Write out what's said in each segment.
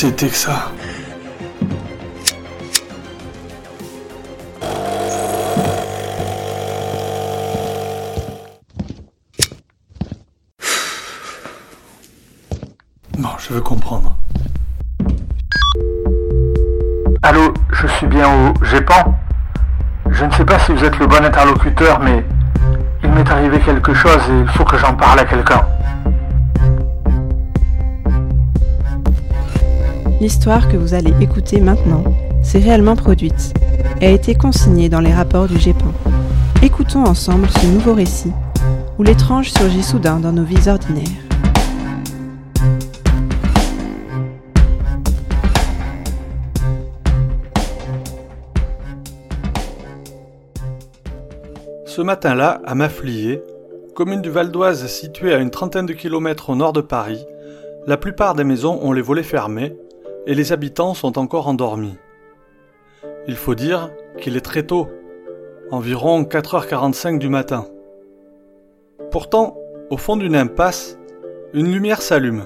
c'était que ça Bon, je veux comprendre. Allô, je suis bien au GEPAN Je ne sais pas si vous êtes le bon interlocuteur, mais il m'est arrivé quelque chose et il faut que j'en parle à quelqu'un. L'histoire que vous allez écouter maintenant s'est réellement produite et a été consignée dans les rapports du GEPAN. Écoutons ensemble ce nouveau récit où l'étrange surgit soudain dans nos vies ordinaires. Ce matin-là, à Mafflier, commune du Val d'Oise située à une trentaine de kilomètres au nord de Paris, la plupart des maisons ont les volets fermés et les habitants sont encore endormis. Il faut dire qu'il est très tôt, environ 4h45 du matin. Pourtant, au fond d'une impasse, une lumière s'allume.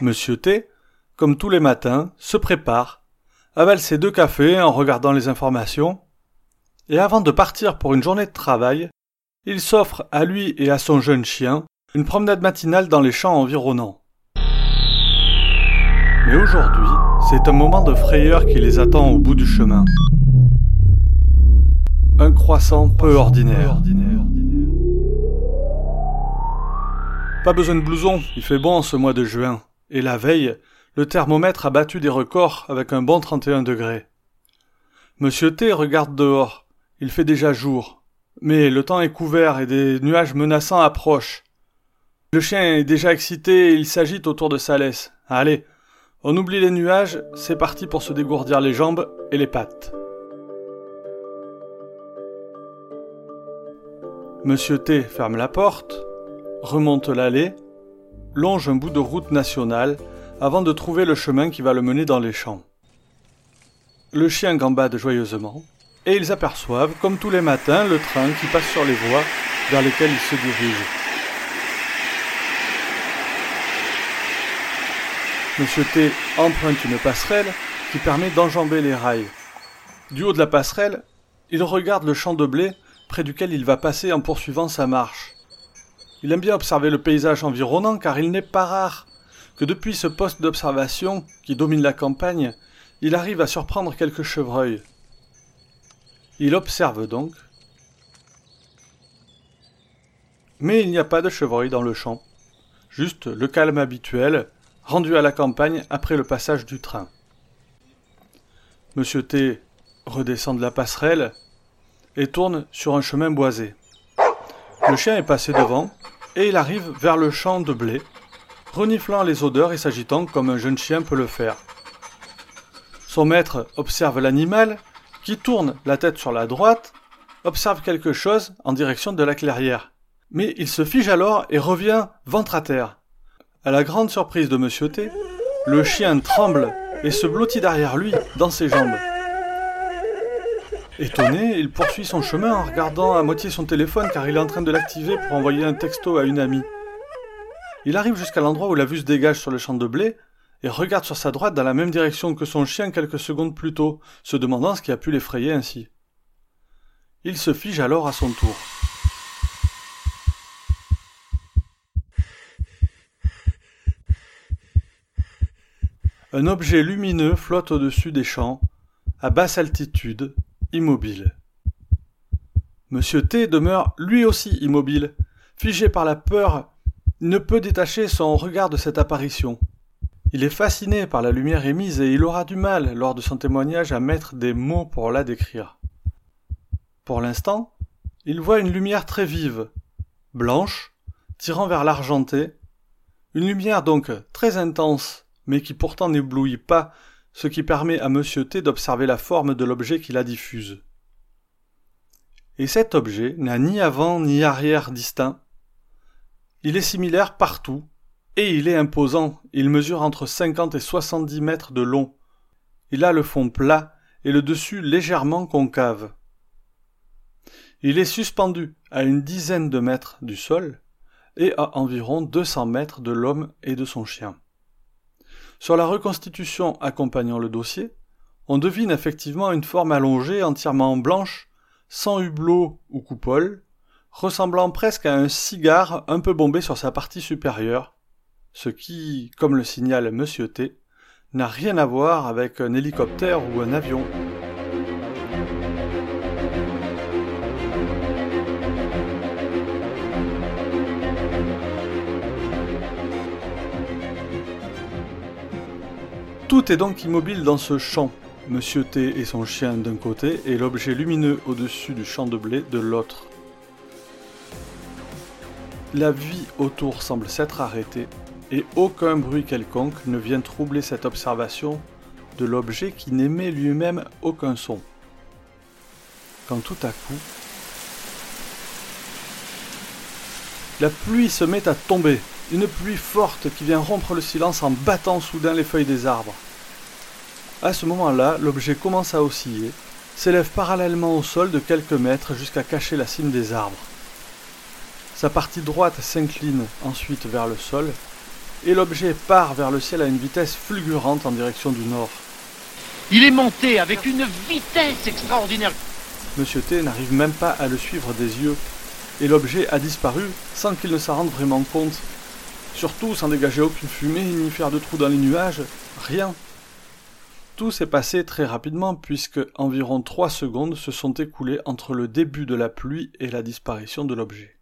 Monsieur T, comme tous les matins, se prépare, avale ses deux cafés en regardant les informations, et avant de partir pour une journée de travail, il s'offre à lui et à son jeune chien une promenade matinale dans les champs environnants. Mais aujourd'hui, c'est un moment de frayeur qui les attend au bout du chemin. Un croissant peu ordinaire. Pas besoin de blouson, il fait bon ce mois de juin. Et la veille, le thermomètre a battu des records avec un bon 31 degrés. Monsieur T regarde dehors. Il fait déjà jour. Mais le temps est couvert et des nuages menaçants approchent. Le chien est déjà excité et il s'agite autour de sa laisse. Allez, on oublie les nuages, c'est parti pour se dégourdir les jambes et les pattes. Monsieur T ferme la porte, remonte l'allée, longe un bout de route nationale avant de trouver le chemin qui va le mener dans les champs. Le chien gambade joyeusement, et ils aperçoivent, comme tous les matins, le train qui passe sur les voies vers lesquelles ils se dirigent. Monsieur T emprunte une passerelle qui permet d'enjamber les rails. Du haut de la passerelle, il regarde le champ de blé près duquel il va passer en poursuivant sa marche. Il aime bien observer le paysage environnant car il n'est pas rare que depuis ce poste d'observation qui domine la campagne, il arrive à surprendre quelques chevreuils. Il observe donc. Mais il n'y a pas de chevreuil dans le champ. Juste le calme habituel, rendu à la campagne après le passage du train. Monsieur T redescend de la passerelle et tourne sur un chemin boisé. Le chien est passé devant et il arrive vers le champ de blé, reniflant les odeurs et s'agitant comme un jeune chien peut le faire. Son maître observe l'animal qui tourne la tête sur la droite, observe quelque chose en direction de la clairière. Mais il se fige alors et revient ventre à terre. À la grande surprise de Monsieur T, le chien tremble et se blottit derrière lui, dans ses jambes. Étonné, il poursuit son chemin en regardant à moitié son téléphone car il est en train de l'activer pour envoyer un texto à une amie. Il arrive jusqu'à l'endroit où la vue se dégage sur le champ de blé et regarde sur sa droite dans la même direction que son chien quelques secondes plus tôt, se demandant ce qui a pu l'effrayer ainsi. Il se fige alors à son tour. Un objet lumineux flotte au-dessus des champs, à basse altitude, immobile. Monsieur T demeure lui aussi immobile, figé par la peur, il ne peut détacher son regard de cette apparition. Il est fasciné par la lumière émise et il aura du mal, lors de son témoignage, à mettre des mots pour la décrire. Pour l'instant, il voit une lumière très vive, blanche, tirant vers l'argenté, une lumière donc très intense, mais qui pourtant n'éblouit pas, ce qui permet à Monsieur T d'observer la forme de l'objet qui la diffuse. Et cet objet n'a ni avant ni arrière distinct. Il est similaire partout, et il est imposant, il mesure entre 50 et 70 mètres de long. Il a le fond plat et le dessus légèrement concave. Il est suspendu à une dizaine de mètres du sol et à environ 200 mètres de l'homme et de son chien. Sur la reconstitution accompagnant le dossier, on devine effectivement une forme allongée entièrement blanche, sans hublot ou coupole, ressemblant presque à un cigare un peu bombé sur sa partie supérieure, ce qui, comme le signale Monsieur T, n'a rien à voir avec un hélicoptère ou un avion. Tout est donc immobile dans ce champ. Monsieur T et son chien d'un côté et l'objet lumineux au-dessus du champ de blé de l'autre. La vie autour semble s'être arrêtée et aucun bruit quelconque ne vient troubler cette observation de l'objet qui n'émet lui-même aucun son. Quand tout à coup, la pluie se met à tomber, une pluie forte qui vient rompre le silence en battant soudain les feuilles des arbres. À ce moment-là, l'objet commence à osciller, s'élève parallèlement au sol de quelques mètres jusqu'à cacher la cime des arbres. Sa partie droite s'incline ensuite vers le sol, et l'objet part vers le ciel à une vitesse fulgurante en direction du nord. Il est monté avec une vitesse extraordinaire. Monsieur T n'arrive même pas à le suivre des yeux, et l'objet a disparu sans qu'il ne s'en rende vraiment compte. Surtout sans dégager aucune fumée ni faire de trous dans les nuages, rien. Tout s'est passé très rapidement puisque environ trois secondes se sont écoulées entre le début de la pluie et la disparition de l'objet.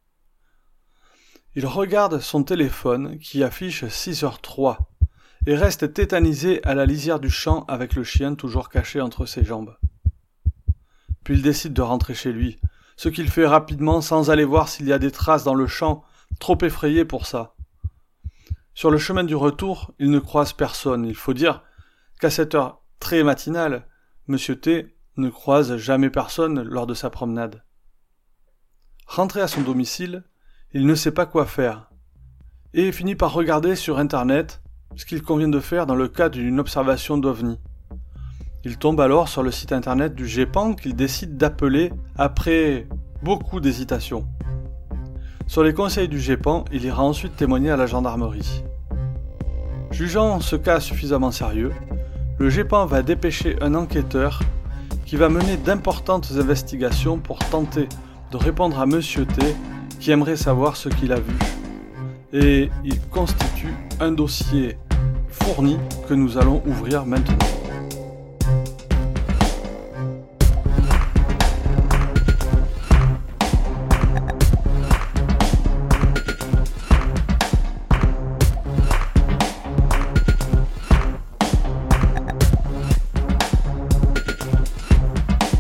Il regarde son téléphone qui affiche 6h03 et reste tétanisé à la lisière du champ avec le chien toujours caché entre ses jambes. Puis il décide de rentrer chez lui, ce qu'il fait rapidement sans aller voir s'il y a des traces dans le champ, trop effrayé pour ça. Sur le chemin du retour, il ne croise personne. Il faut dire qu'à cette heure très matinale, Monsieur T ne croise jamais personne lors de sa promenade. Rentré à son domicile, il ne sait pas quoi faire, et finit par regarder sur Internet ce qu'il convient de faire dans le cas d'une observation d'OVNI. Il tombe alors sur le site internet du GEPAN qu'il décide d'appeler après beaucoup d'hésitation. Sur les conseils du GEPAN, il ira ensuite témoigner à la gendarmerie. Jugeant ce cas suffisamment sérieux, le GEPAN va dépêcher un enquêteur qui va mener d'importantes investigations pour tenter de répondre à Monsieur T qui aimerait savoir ce qu'il a vu. Et il constitue un dossier fourni que nous allons ouvrir maintenant.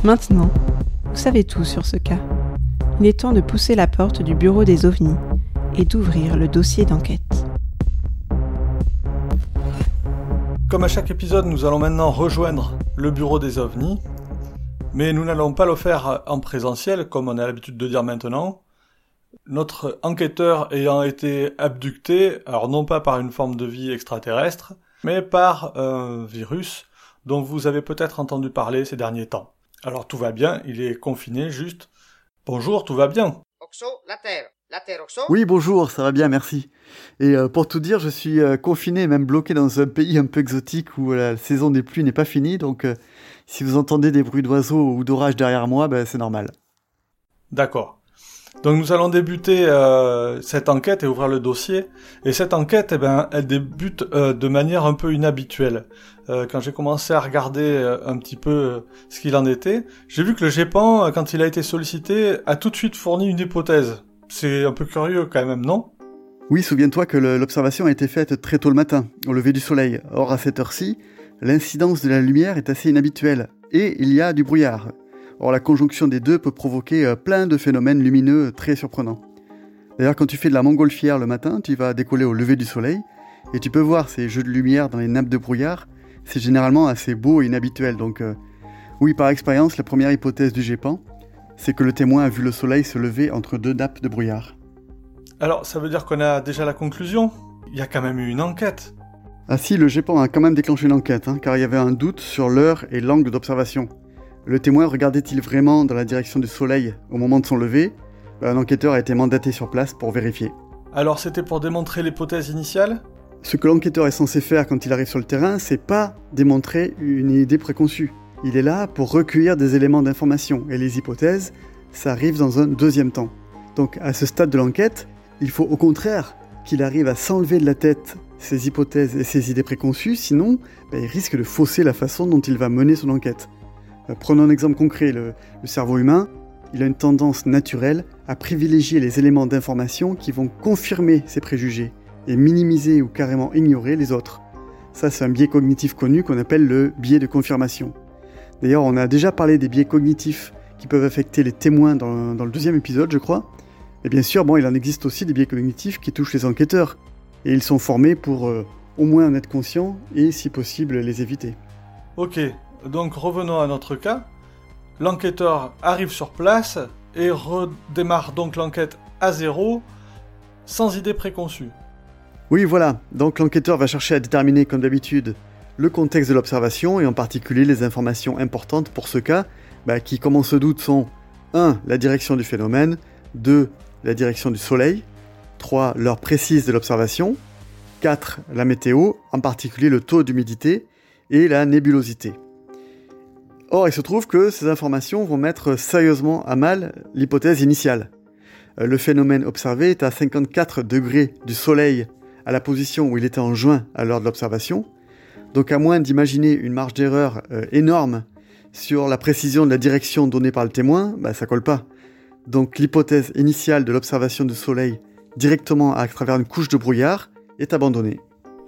Maintenant, vous savez tout sur ce cas il est temps de pousser la porte du bureau des ovnis et d'ouvrir le dossier d'enquête. Comme à chaque épisode, nous allons maintenant rejoindre le bureau des ovnis, mais nous n'allons pas le faire en présentiel comme on a l'habitude de dire maintenant. Notre enquêteur ayant été abducté, alors non pas par une forme de vie extraterrestre, mais par un virus dont vous avez peut-être entendu parler ces derniers temps. Alors tout va bien, il est confiné juste Bonjour, tout va bien Oxo, la terre. La terre, Oxo Oui, bonjour, ça va bien, merci. Et euh, pour tout dire, je suis euh, confiné, même bloqué dans un pays un peu exotique où la saison des pluies n'est pas finie, donc euh, si vous entendez des bruits d'oiseaux ou d'orage derrière moi, ben, c'est normal. D'accord. Donc nous allons débuter euh, cette enquête et ouvrir le dossier. Et cette enquête, eh ben, elle débute euh, de manière un peu inhabituelle. Euh, quand j'ai commencé à regarder un petit peu ce qu'il en était, j'ai vu que le GEPAN, quand il a été sollicité, a tout de suite fourni une hypothèse. C'est un peu curieux quand même, non? Oui, souviens-toi que l'observation a été faite très tôt le matin, au lever du soleil. Or, à cette heure-ci, l'incidence de la lumière est assez inhabituelle. Et il y a du brouillard. Or, la conjonction des deux peut provoquer euh, plein de phénomènes lumineux très surprenants. D'ailleurs, quand tu fais de la montgolfière le matin, tu vas décoller au lever du soleil et tu peux voir ces jeux de lumière dans les nappes de brouillard. C'est généralement assez beau et inhabituel. Donc, euh, oui, par expérience, la première hypothèse du GEPAN, c'est que le témoin a vu le soleil se lever entre deux nappes de brouillard. Alors, ça veut dire qu'on a déjà la conclusion? Il y a quand même eu une enquête. Ah si, le GEPAN a quand même déclenché une enquête, hein, car il y avait un doute sur l'heure et l'angle d'observation. Le témoin regardait-il vraiment dans la direction du soleil au moment de son lever? Un enquêteur a été mandaté sur place pour vérifier. Alors c'était pour démontrer l'hypothèse initiale? Ce que l'enquêteur est censé faire quand il arrive sur le terrain, c'est pas démontrer une idée préconçue. Il est là pour recueillir des éléments d'information et les hypothèses, ça arrive dans un deuxième temps. Donc à ce stade de l'enquête, il faut au contraire qu'il arrive à s'enlever de la tête ses hypothèses et ses idées préconçues, sinon ben, il risque de fausser la façon dont il va mener son enquête. Euh, prenons un exemple concret, le, cerveau humain, il a une tendance naturelle à privilégier les éléments d'information qui vont confirmer ses préjugés et minimiser ou carrément ignorer les autres. Ça, c'est un biais cognitif connu qu'on appelle le biais de confirmation. D'ailleurs, on a déjà parlé des biais cognitifs qui peuvent affecter les témoins dans, dans le deuxième épisode, je crois. Et bien sûr, bon, il en existe aussi des biais cognitifs qui touchent les enquêteurs. Et ils sont formés pour euh, au moins en être conscients et, si possible, les éviter. Ok, donc revenons à notre cas. L'enquêteur arrive sur place et redémarre donc l'enquête à zéro, sans idée préconçue. Oui, voilà. Donc l'enquêteur va chercher à déterminer, comme d'habitude, le contexte de l'observation et en particulier les informations importantes pour ce cas, bah, qui, comme on se doute, sont 1. La direction du phénomène, 2. La direction du soleil, 3. L'heure précise de l'observation, 4. La météo, en particulier le taux d'humidité et la nébulosité. Or, il se trouve que ces informations vont mettre sérieusement à mal l'hypothèse initiale. Euh, le phénomène observé est à 54 degrés du Soleil à la position où il était en juin à l'heure de l'observation. Donc à moins d'imaginer une marge d'erreur euh, énorme sur la précision de la direction donnée par le témoin, bah, ça colle pas. Donc l'hypothèse initiale de l'observation du Soleil directement à travers une couche de brouillard est abandonnée.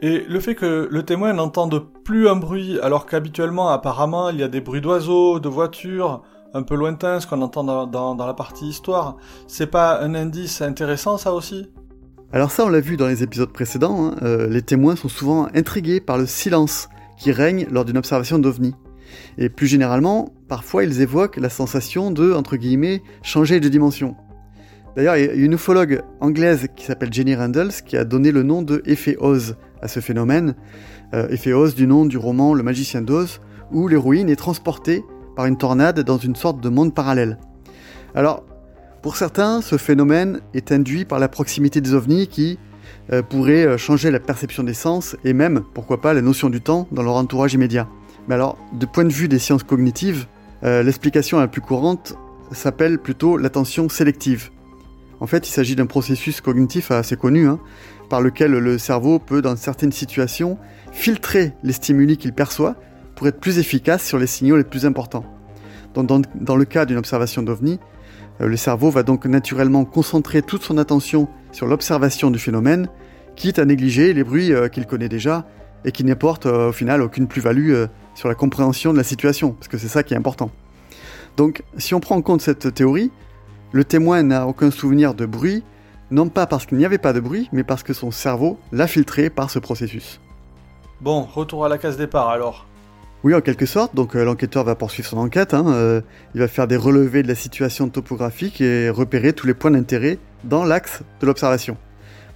Et le fait que le témoin n'entende plus un bruit, alors qu'habituellement, apparemment, il y a des bruits d'oiseaux, de voitures, un peu lointains, ce qu'on entend dans, dans, la partie histoire, c'est pas un indice intéressant, ça aussi? Alors ça, on l'a vu dans les épisodes précédents, hein, euh, les témoins sont souvent intrigués par le silence qui règne lors d'une observation d'OVNI. Et plus généralement, parfois, ils évoquent la sensation de, entre guillemets, changer de dimension. D'ailleurs, il y a une ufologue anglaise qui s'appelle Jenny Randalls qui a donné le nom de effet Oz à ce phénomène, euh, Oz du nom du roman Le Magicien d'Oz, où l'héroïne est transportée par une tornade dans une sorte de monde parallèle. Alors, pour certains, ce phénomène est induit par la proximité des ovnis qui euh, pourrait euh, changer la perception des sens et même, pourquoi pas, la notion du temps dans leur entourage immédiat. Mais alors, du point de vue des sciences cognitives, euh, l'explication la plus courante s'appelle plutôt l'attention sélective. En fait, il s'agit d'un processus cognitif assez connu, hein, par lequel le cerveau peut, dans certaines situations, filtrer les stimuli qu'il perçoit pour être plus efficace sur les signaux les plus importants. Dans, le cas d'une observation d'OVNI, euh, le cerveau va donc naturellement concentrer toute son attention sur l'observation du phénomène, quitte à négliger les bruits euh, qu'il connaît déjà et qui n'apportent euh, au final aucune plus-value sur la compréhension de la situation, parce que c'est ça qui est important. Donc, si on prend en compte cette théorie, le témoin n'a aucun souvenir de bruit, non pas parce qu'il n'y avait pas de bruit, mais parce que son cerveau l'a filtré par ce processus. Bon, retour à la case départ alors. Oui, en quelque sorte. Donc euh, l'enquêteur va poursuivre son enquête. Hein, euh, il va faire des relevés de la situation topographique et repérer tous les points d'intérêt dans l'axe de l'observation.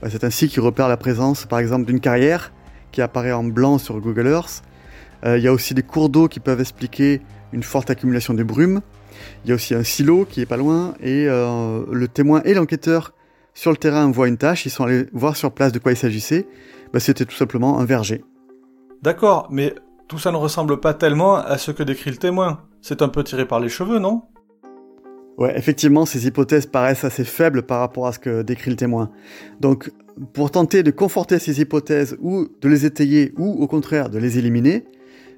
Bah, c'est ainsi qu'il repère la présence, par exemple, d'une carrière qui apparaît en blanc sur Google Earth. Euh, il y a aussi des cours d'eau qui peuvent expliquer une forte accumulation de brume. Il y a aussi un silo qui est pas loin et euh, le témoin et l'enquêteur sur le terrain voient une tâche. Ils sont allés voir sur place de quoi il s'agissait. Bah, C'était tout simplement un verger. D'accord, mais tout ça ne ressemble pas tellement à ce que décrit le témoin. C'est un peu tiré par les cheveux, non? Ouais, effectivement, ces hypothèses paraissent assez faibles par rapport à ce que décrit le témoin. Donc, pour tenter de conforter ces hypothèses ou de les étayer ou au contraire de les éliminer,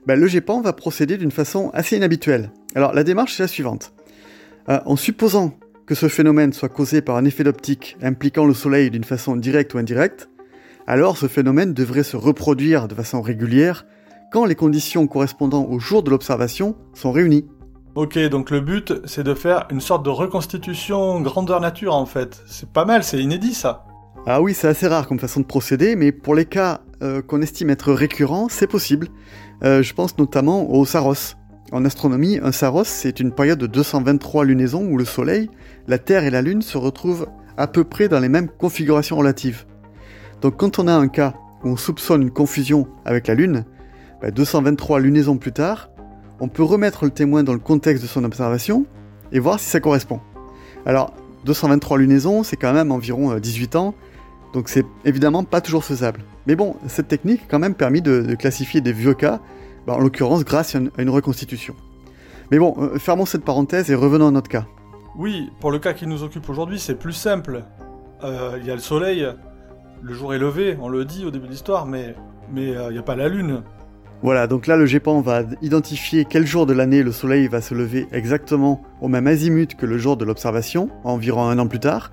ben, le GEPAN va procéder d'une façon assez inhabituelle. Alors, la démarche est la suivante. Euh, en supposant que ce phénomène soit causé par un effet d'optique impliquant le Soleil d'une façon directe ou indirecte, alors ce phénomène devrait se reproduire de façon régulière quand les conditions correspondant au jour de l'observation sont réunies. Ok, donc le but, c'est de faire une sorte de reconstitution grandeur nature en fait. C'est pas mal, c'est inédit ça. Ah oui, c'est assez rare comme façon de procéder, mais pour les cas euh, qu'on estime être récurrents, c'est possible. Euh, je pense notamment au Saros. En astronomie, un Saros, c'est une période de 223 lunaisons où le Soleil, la Terre et la Lune se retrouvent à peu près dans les mêmes configurations relatives. Donc quand on a un cas où on soupçonne une confusion avec la Lune, bah, 223 lunaisons plus tard, on peut remettre le témoin dans le contexte de son observation et voir si ça correspond. Alors, 223 lunaisons, c'est quand même environ 18 ans, Donc c'est évidemment pas toujours faisable. Mais bon, cette technique a quand même permis de, classifier des vieux cas, bah, en l'occurrence grâce à une, reconstitution. Mais bon, euh, fermons cette parenthèse et revenons à notre cas. Oui, pour le cas qui nous occupe aujourd'hui, c'est plus simple. Euh, il y a le soleil, le jour est levé, on le dit au début de l'histoire, mais mais il n'y a pas la lune. Voilà, donc là le GEPAN va identifier quel jour de l'année le soleil va se lever exactement au même azimut que le jour de l'observation, environ un an plus tard,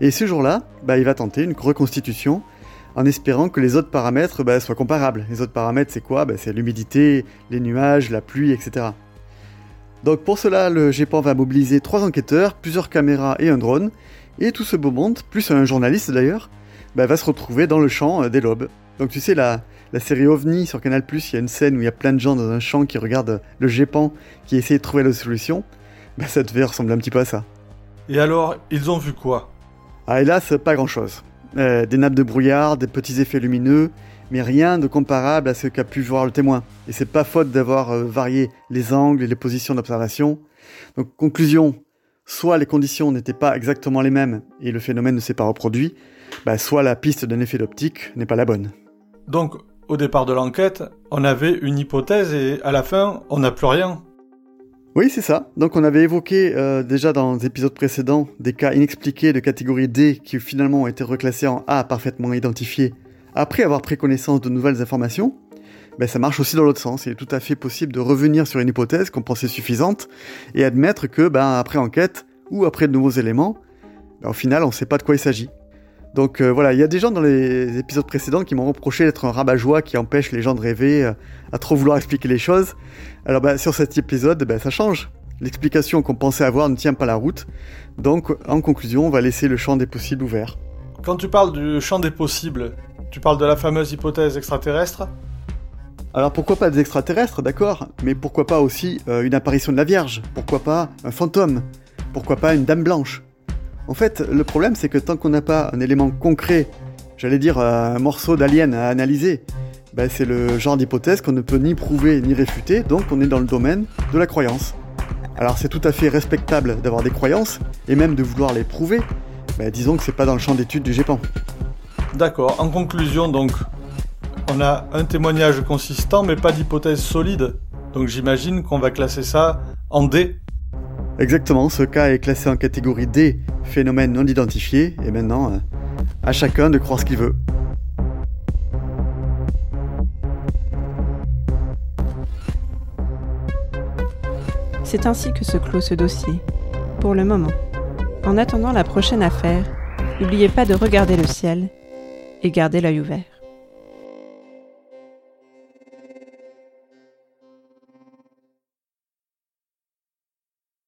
et ce jour-là, bah, il va tenter une reconstitution en espérant que les autres paramètres bah, soient comparables. Les autres paramètres c'est quoi? Bah, C'est l'humidité, les nuages, la pluie, etc. Donc pour cela, le GEPAN va mobiliser trois enquêteurs, plusieurs caméras et un drone, et tout ce beau monde, plus un journaliste d'ailleurs, va se retrouver dans le champ euh, des lobes. Donc tu sais, la, la série OVNI sur Canal+, il y a une scène où il y a plein de gens dans un champ qui regardent le GEPAN, qui essaient de trouver la solution. Bah, ça devait ressembler un petit peu à ça. Et alors, ils ont vu quoi? Ah, hélas, pas grand-chose. Euh, des nappes de brouillard, des petits effets lumineux, mais rien de comparable à ce qu'a pu voir le témoin. Et c'est pas faute d'avoir euh, varié les angles et les positions d'observation. Donc, conclusion, soit les conditions n'étaient pas exactement les mêmes et le phénomène ne s'est pas reproduit, bah, soit la piste d'un effet d'optique n'est pas la bonne. Donc, au départ de l'enquête, on avait une hypothèse et à la fin, on n'a plus rien. Oui, c'est ça. Donc on avait évoqué euh, déjà dans les épisodes précédents des cas inexpliqués de catégorie D qui finalement ont été reclassés en A parfaitement identifiés après avoir pris connaissance de nouvelles informations. Ben, ça marche aussi dans l'autre sens. Il est tout à fait possible de revenir sur une hypothèse qu'on pensait suffisante et admettre que, ben, après enquête ou après de nouveaux éléments, ben, au final, on ne sait pas de quoi il s'agit. Donc euh, voilà, il y a des gens dans les épisodes précédents qui m'ont reproché d'être un rabat-joie qui empêche les gens de rêver, euh, à trop vouloir expliquer les choses. Alors bah, sur cet épisode, bah, ça change. L'explication qu'on pensait avoir ne tient pas la route. Donc en conclusion, on va laisser le champ des possibles ouvert. Quand tu parles du champ des possibles, tu parles de la fameuse hypothèse extraterrestre alors pourquoi pas des extraterrestres, d'accord, mais pourquoi pas aussi euh, une apparition de la Vierge Pourquoi pas un fantôme Pourquoi pas une dame blanche? En fait, le problème, c'est que tant qu'on n'a pas un élément concret, j'allais dire un morceau d'alien à analyser, ben, c'est le genre d'hypothèse qu'on ne peut ni prouver ni réfuter, donc on est dans le domaine de la croyance. Alors c'est tout à fait respectable d'avoir des croyances, et même de vouloir les prouver, ben, disons que c'est pas dans le champ d'étude du GEPAN. D'accord, en conclusion donc, on a un témoignage consistant mais pas d'hypothèse solide, donc j'imagine qu'on va classer ça en D. Exactement, ce cas est classé en catégorie D, phénomène non identifié, et maintenant, euh, à chacun de croire ce qu'il veut. C'est ainsi que se clôt ce dossier, pour le moment. En attendant la prochaine affaire, n'oubliez pas de regarder le ciel et garder l'œil ouvert.